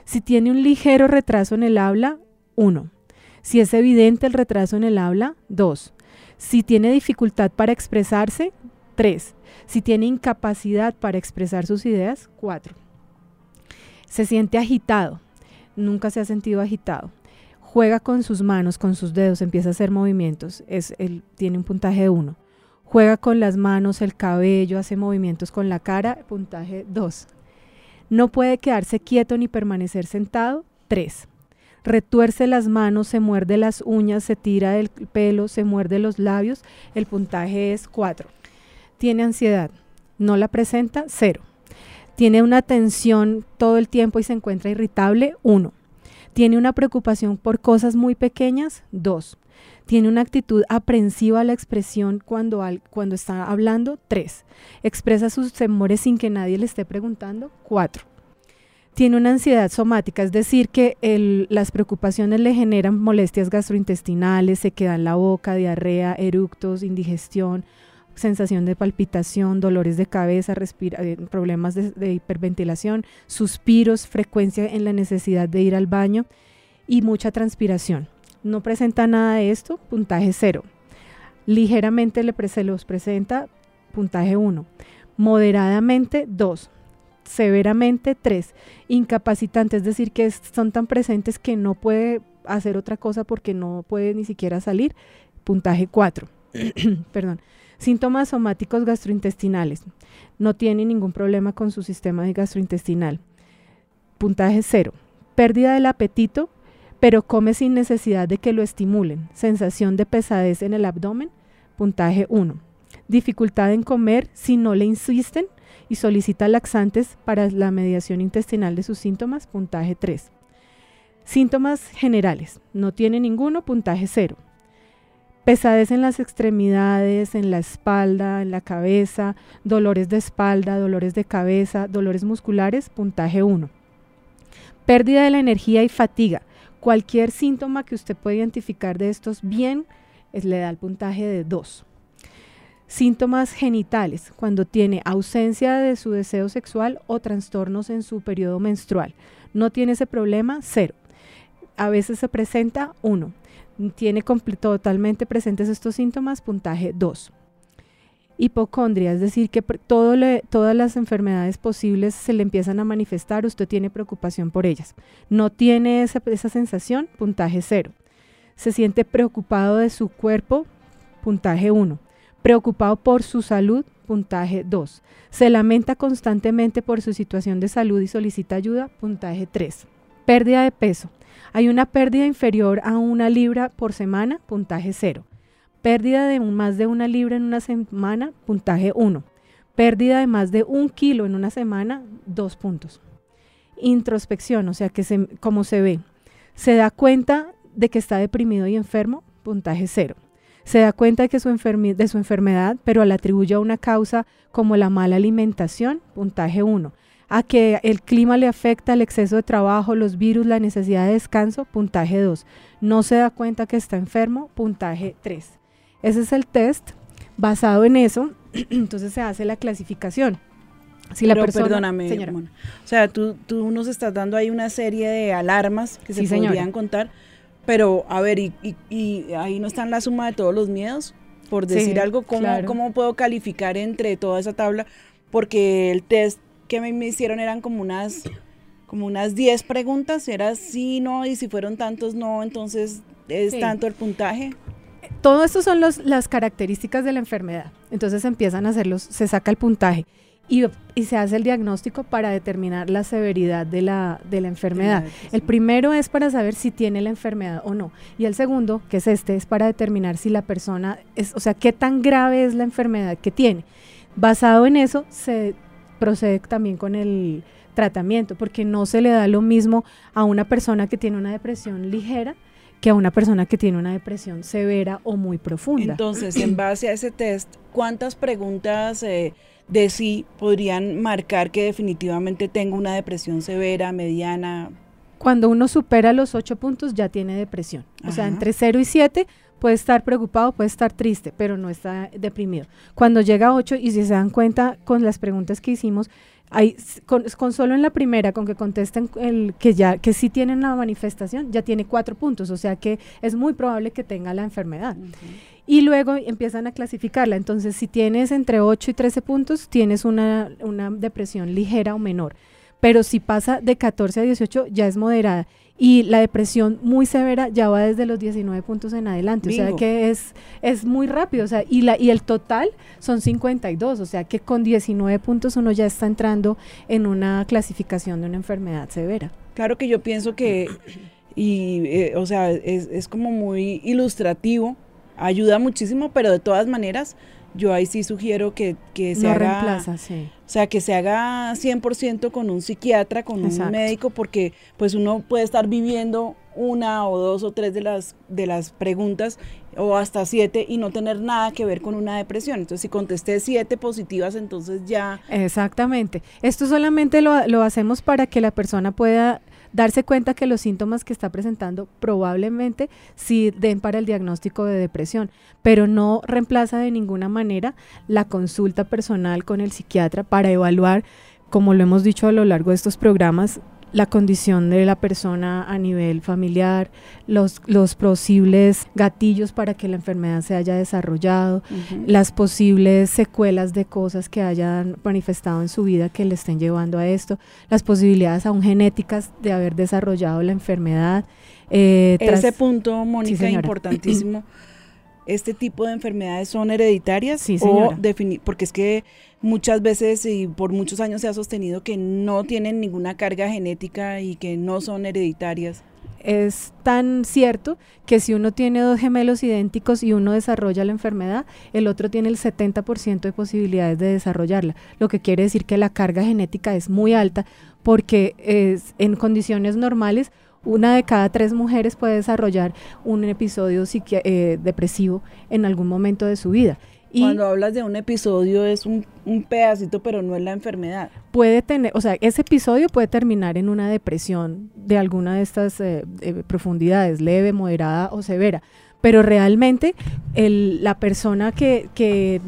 Si tiene un ligero retraso en el habla, 1. Si es evidente el retraso en el habla, 2. Si tiene dificultad para expresarse, 3. Si tiene incapacidad para expresar sus ideas, 4. Se siente agitado. Nunca se ha sentido agitado. Juega con sus manos, con sus dedos, empieza a hacer movimientos. Es, él tiene un puntaje de 1. Juega con las manos, el cabello, hace movimientos con la cara, puntaje 2. No puede quedarse quieto ni permanecer sentado, 3 retuerce las manos, se muerde las uñas, se tira del pelo, se muerde los labios, el puntaje es 4. Tiene ansiedad, no la presenta, 0. Tiene una tensión todo el tiempo y se encuentra irritable, 1. Tiene una preocupación por cosas muy pequeñas, 2. Tiene una actitud aprensiva a la expresión cuando, cuando está hablando, 3. Expresa sus temores sin que nadie le esté preguntando, 4 tiene una ansiedad somática, es decir, que las preocupaciones le generan molestias gastrointestinales, se queda en la boca, diarrea, eructos, indigestión, sensación de palpitación, dolores de cabeza, eh, problemas de, hiperventilación, suspiros, frecuencia en la necesidad de ir al baño y mucha transpiración. no presenta nada de esto, puntaje 0. Ligeramente le se los presenta, puntaje 1. Moderadamente 2. Severamente 3. Incapacitante, es decir, que son tan presentes que no puede hacer otra cosa porque no puede ni siquiera salir, puntaje 4. <clears throat> Perdón. Síntomas somáticos gastrointestinales. No tiene ningún problema con su sistema gastrointestinal. Puntaje 0. Pérdida del apetito, pero come sin necesidad de que lo estimulen. Sensación de pesadez en el abdomen. Puntaje 1. Dificultad en comer si no le insisten y solicita laxantes para la mediación intestinal de sus síntomas. Puntaje 3. Síntomas generales. No tiene ninguno. Puntaje 0 pesadez en las extremidades, en la espalda, en la cabeza, dolores de espalda, dolores de cabeza, dolores musculares, puntaje 1. Pérdida de la energía y fatiga. Cualquier síntoma que usted pueda identificar de estos bien, le da el puntaje de 2. Síntomas genitales, cuando tiene ausencia de su deseo sexual o trastornos en su periodo menstrual. No tiene ese problema, 0. A veces se presenta 1 tiene totalmente presentes estos síntomas, puntaje 2. Hipocondria, es decir, que todas las enfermedades posibles se le empiezan a manifestar, usted tiene preocupación por ellas. No tiene esa, esa sensación, puntaje 0. Se siente preocupado de su cuerpo, puntaje 1. Preocupado por su salud, puntaje 2. Se lamenta constantemente por su situación de salud y solicita ayuda, puntaje 3. Pérdida de peso. Hay una pérdida inferior a una libra por semana, puntaje 0. Pérdida de más de una libra en una semana, puntaje 1. Pérdida de más de un kilo en una semana, 2 puntos. Introspección, o sea, que como se ve. Se da cuenta de que está deprimido y enfermo, puntaje 0. Se da cuenta de, que su de su enfermedad, pero la atribuye a una causa como la mala alimentación, puntaje 1 a que el clima le afecta, el exceso de trabajo, los virus, la necesidad de descanso, puntaje 2. No se da cuenta que está enfermo, puntaje 3. Ese es el test. Basado en eso, <clears throat> entonces se hace la clasificación. Si la persona, perdóname, señora. o sea, tú, tú nos estás dando ahí una serie de alarmas que se podrían contar, pero a ver, y, y, ahí no están la suma de todos los miedos, por decir algo, ¿cómo, ¿cómo puedo calificar entre toda esa tabla? Porque el test que me, hicieron eran como unas como unas 10 preguntas, era sí, no, y si fueron tantos no, entonces es tanto el puntaje. Todo esto son los, las características de la enfermedad. Entonces empiezan a hacerlos, se saca el puntaje y, y, se hace el diagnóstico para determinar la severidad de la, de la enfermedad. El primero es para saber si tiene la enfermedad o no. Y el segundo, que es este, es para determinar si la persona es, o sea, qué tan grave es la enfermedad que tiene. Basado en eso, se procede también con el tratamiento, porque no se le da lo mismo a una persona que tiene una depresión ligera que a una persona que tiene una depresión severa o muy profunda. Entonces, en base a ese test, ¿cuántas preguntas eh, de sí podrían marcar que definitivamente tengo una depresión severa, mediana? Cuando uno supera los ocho puntos ya tiene depresión. O sea, entre 0 y 7 puede estar preocupado, puede estar triste, pero no está deprimido. Cuando llega a 8 y si se dan cuenta con las preguntas que hicimos, hay, con, solo en la primera, con que contesten el, que ya que sí tienen la manifestación, ya tiene cuatro puntos, o sea que es muy probable que tenga la enfermedad. Y luego empiezan a clasificarla. Entonces, si tienes entre 8 y 13 puntos, tienes una, una depresión ligera o menor. Pero si pasa de 14 a 18, ya es moderada y la depresión muy severa ya va desde los 19 puntos en adelante, o sea que es, es muy rápido, o sea, y, la, y el total son 52, o sea que con 19 puntos uno ya está entrando en una clasificación de una enfermedad severa. Claro que yo pienso que, y eh, o sea, es, es como muy ilustrativo, ayuda muchísimo, pero de todas maneras yo ahí sí sugiero que, que se haga, o sea, que se haga 100% con un psiquiatra, con un médico, porque pues uno puede estar viviendo una o dos o tres de las, de las preguntas o hasta siete y no tener nada que ver con una depresión. Entonces, si contesté siete positivas, entonces ya... Exactamente. Esto solamente lo, lo hacemos para que la persona pueda darse cuenta que los síntomas que está presentando probablemente sí den para el diagnóstico de depresión, pero no reemplaza de ninguna manera la consulta personal con el psiquiatra para evaluar, como lo hemos dicho a lo largo de estos programas, la condición de la persona a nivel familiar, los, los posibles gatillos para que la enfermedad se haya desarrollado, las posibles secuelas de cosas que hayan manifestado en su vida que le estén llevando a esto, las posibilidades aún genéticas de haber desarrollado la enfermedad. eh, Ese punto, Mónica, señora. importantísimo. <clears throat> ¿Este tipo de enfermedades son hereditarias? Sí, o señora. porque es que muchas veces y por muchos años se ha sostenido que no tienen ninguna carga genética y que no son hereditarias. es tan cierto que si uno tiene dos gemelos idénticos y uno desarrolla la enfermedad, el otro tiene el 70% de posibilidades de desarrollarla, lo que quiere decir que la carga genética es muy alta porque es, en condiciones normales una de cada tres mujeres puede desarrollar un episodio eh, depresivo en algún momento de su vida. Y Cuando hablas de un episodio es un, un pedacito, pero no es la enfermedad. puede tener, o sea, ese episodio puede terminar en una depresión de alguna de estas eh, eh, profundidades, leve, moderada o severa. Pero realmente el- la persona que, que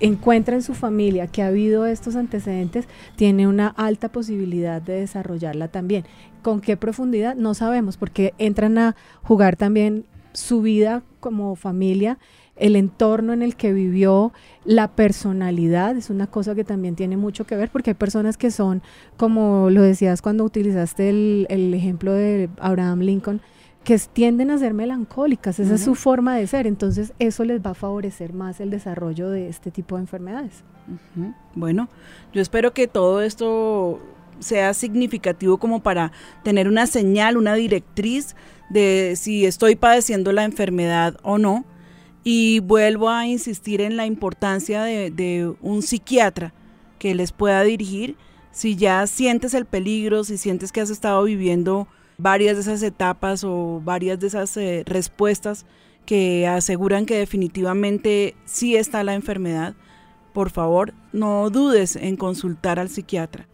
encuentra en su familia que ha habido estos antecedentes tiene una alta posibilidad de desarrollarla también. ¿Con qué profundidad? No sabemos, porque entran a jugar también su vida como familia, el entorno en el que vivió, la personalidad, es una cosa que también tiene mucho que ver, porque hay personas que son, como lo decías cuando utilizaste el, el ejemplo de Abraham Lincoln, que tienden a ser melancólicas, esa es su forma de ser, entonces eso les va a favorecer más el desarrollo de este tipo de enfermedades. Bueno, yo espero que todo esto sea significativo como para tener una señal, una directriz de si estoy padeciendo la enfermedad o no. Y vuelvo a insistir en la importancia de, un psiquiatra que les pueda dirigir si ya sientes el peligro, si sientes que has estado viviendo varias de esas etapas o varias de esas eh, respuestas que aseguran que definitivamente sí está la enfermedad, por favor no dudes en consultar al psiquiatra.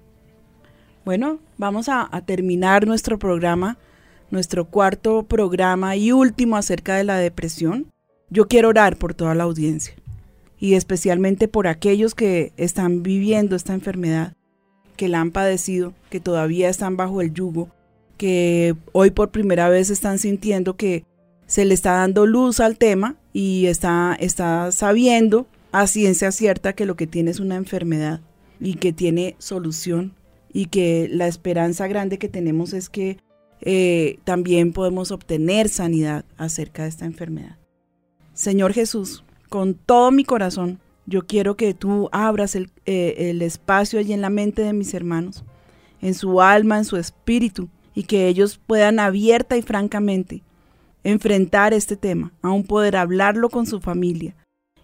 Bueno, vamos a, terminar nuestro programa, nuestro cuarto programa y último acerca de la depresión. Yo quiero orar por toda la audiencia y especialmente por aquellos que están viviendo esta enfermedad, que la han padecido, que todavía están bajo el yugo, que hoy por primera vez están sintiendo que se le está dando luz al tema y está, está sabiendo a ciencia cierta que lo que tiene es una enfermedad y que tiene solución y que la esperanza grande que tenemos es que eh, también podemos obtener sanidad acerca de esta enfermedad. Señor Jesús, con todo mi corazón, yo quiero que tú abras el, eh, el espacio allí en la mente de mis hermanos, en su alma, en su espíritu, y que ellos puedan abierta y francamente enfrentar este tema, aún poder hablarlo con su familia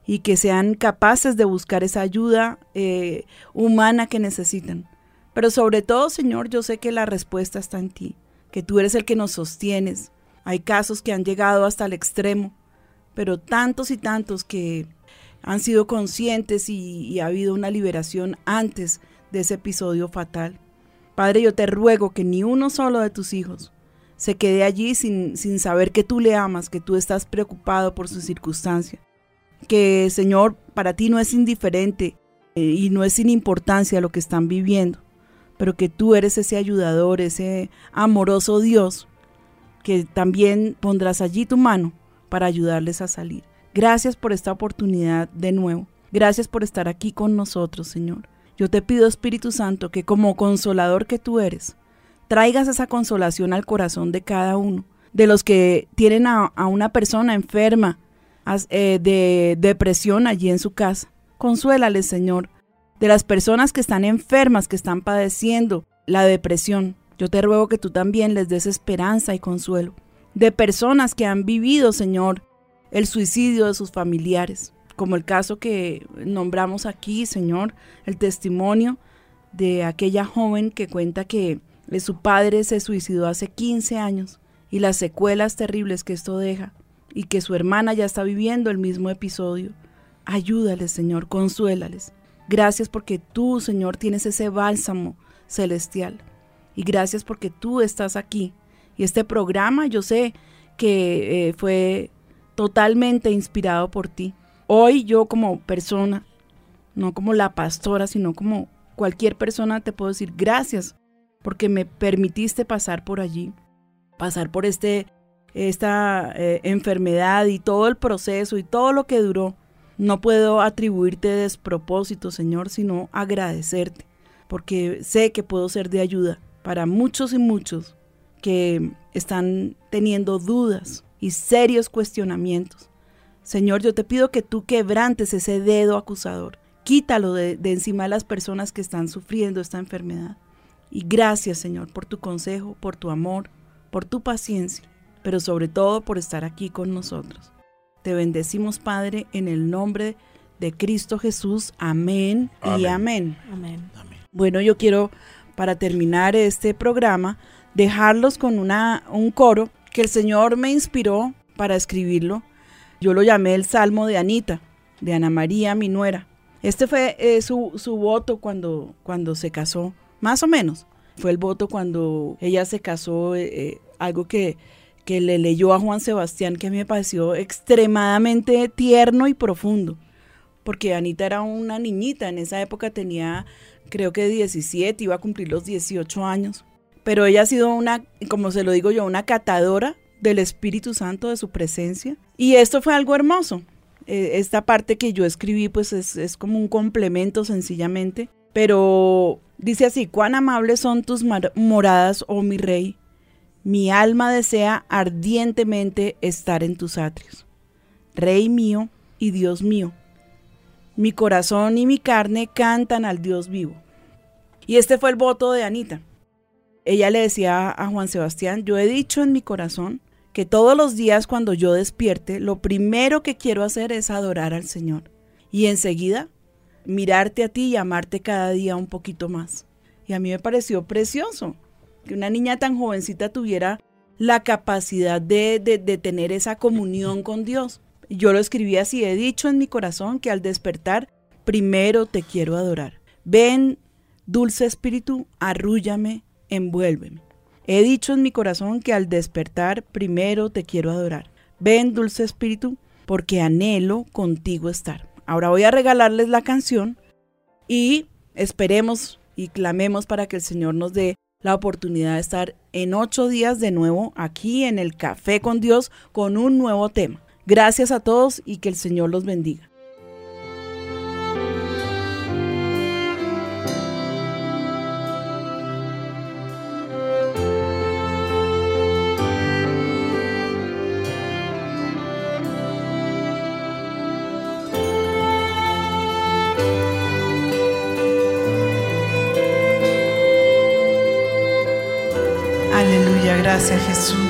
y que sean capaces de buscar esa ayuda eh, humana que necesitan. Pero sobre todo, Señor, yo sé que la respuesta está en ti, que tú eres el que nos sostienes. Hay casos que han llegado hasta el extremo, pero tantos y tantos que han sido conscientes y, ha habido una liberación antes de ese episodio fatal. Padre, yo te ruego que ni uno solo de tus hijos se quede allí sin, sin saber que tú le amas, que tú estás preocupado por su circunstancia. Que, Señor, para ti no es indiferente eh, y no es sin importancia lo que están viviendo, pero que tú eres ese ayudador, ese amoroso Dios, que también pondrás allí tu mano para ayudarles a salir. Gracias por esta oportunidad de nuevo. Gracias por estar aquí con nosotros, Señor. Yo te pido, Espíritu Santo, que como consolador que tú eres, traigas esa consolación al corazón de cada uno, de los que tienen a, una persona enferma eh, de depresión allí en su casa. Consuélales, Señor, de las personas que están enfermas, que están padeciendo la depresión. Yo te ruego que tú también les des esperanza y consuelo. De personas que han vivido, Señor, el suicidio de sus familiares, como el caso que nombramos aquí, Señor, el testimonio de aquella joven que cuenta que eh, su padre se suicidó hace 15 años y las secuelas terribles que esto deja y que su hermana ya está viviendo el mismo episodio. Ayúdales, Señor, consuélales. Gracias porque tú, Señor, tienes ese bálsamo celestial. Y gracias porque tú estás aquí. Y este programa yo sé que eh, fue totalmente inspirado por ti. Hoy yo como persona, no como la pastora, sino como cualquier persona, te puedo decir gracias porque me permitiste pasar por allí, pasar por este, esta eh, enfermedad y todo el proceso y todo lo que duró. No puedo atribuirte despropósito, Señor, sino agradecerte, porque sé que puedo ser de ayuda para muchos y muchos que están teniendo dudas y serios cuestionamientos. Señor, yo te pido que tú quebrantes ese dedo acusador, quítalo de, encima de las personas que están sufriendo esta enfermedad. Y gracias, Señor, por tu consejo, por tu amor, por tu paciencia, pero sobre todo por estar aquí con nosotros. Te bendecimos, Padre, en el nombre de Cristo Jesús. Amén, y amén. Amén. Bueno, yo quiero, para terminar este programa, dejarlos con una, un coro que el Señor me inspiró para escribirlo. Yo lo llamé el Salmo de Anita, de Ana María, mi nuera. Este fue eh, su, su voto cuando, cuando se casó más o menos. Fue el voto cuando ella se casó, eh, eh, algo que, que le leyó a Juan Sebastián que a mí me pareció extremadamente tierno y profundo, porque Anita era una niñita, en esa época tenía creo que 17, iba a cumplir los 18 años, pero ella ha sido una, como se lo digo yo, una catadora del Espíritu Santo, de su presencia, y esto fue algo hermoso. Eh, esta parte que yo escribí pues es, es como un complemento sencillamente, pero dice así, cuán amables son tus moradas, oh mi rey, mi alma desea ardientemente estar en tus atrios. Rey mío y Dios mío, mi corazón y mi carne cantan al Dios vivo. Y este fue el voto de Anita. Ella le decía a Juan Sebastián, yo he dicho en mi corazón que todos los días cuando yo despierte, lo primero que quiero hacer es adorar al Señor. Y enseguida mirarte a ti y amarte cada día un poquito más. Y a mí me pareció precioso que una niña tan jovencita tuviera la capacidad de, de, tener esa comunión con Dios. Yo lo escribí así, he dicho en mi corazón que al despertar, primero te quiero adorar. Ven, dulce espíritu, arrúllame, envuélveme. He dicho en mi corazón que al despertar, primero te quiero adorar. Ven, dulce espíritu, porque anhelo contigo estar. Ahora voy a regalarles la canción y esperemos y clamemos para que el Señor nos dé la oportunidad de estar en ocho días de nuevo aquí en el Café con Dios con un nuevo tema. Gracias a todos y que el Señor los bendiga. Gracias Jesús.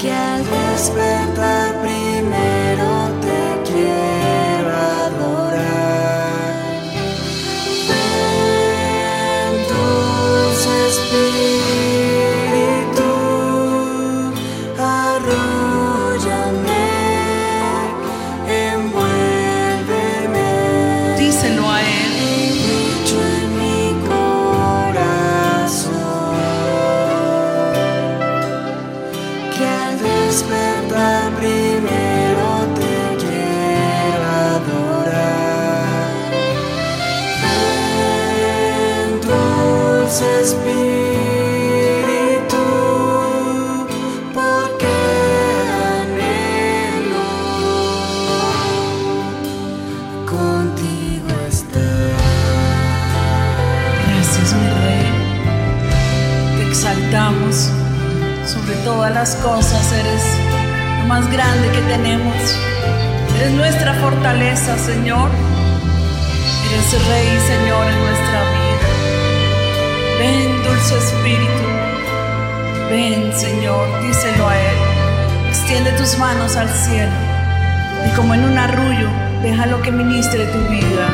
Que al despertar las cosas, eres lo más grande que tenemos. Eres nuestra fortaleza, Señor. Eres Rey, Señor, en nuestra vida. Ven, dulce Espíritu. Ven, Señor, díselo a Él. Extiende tus manos al cielo y como en un arrullo, déjalo que ministre tu vida.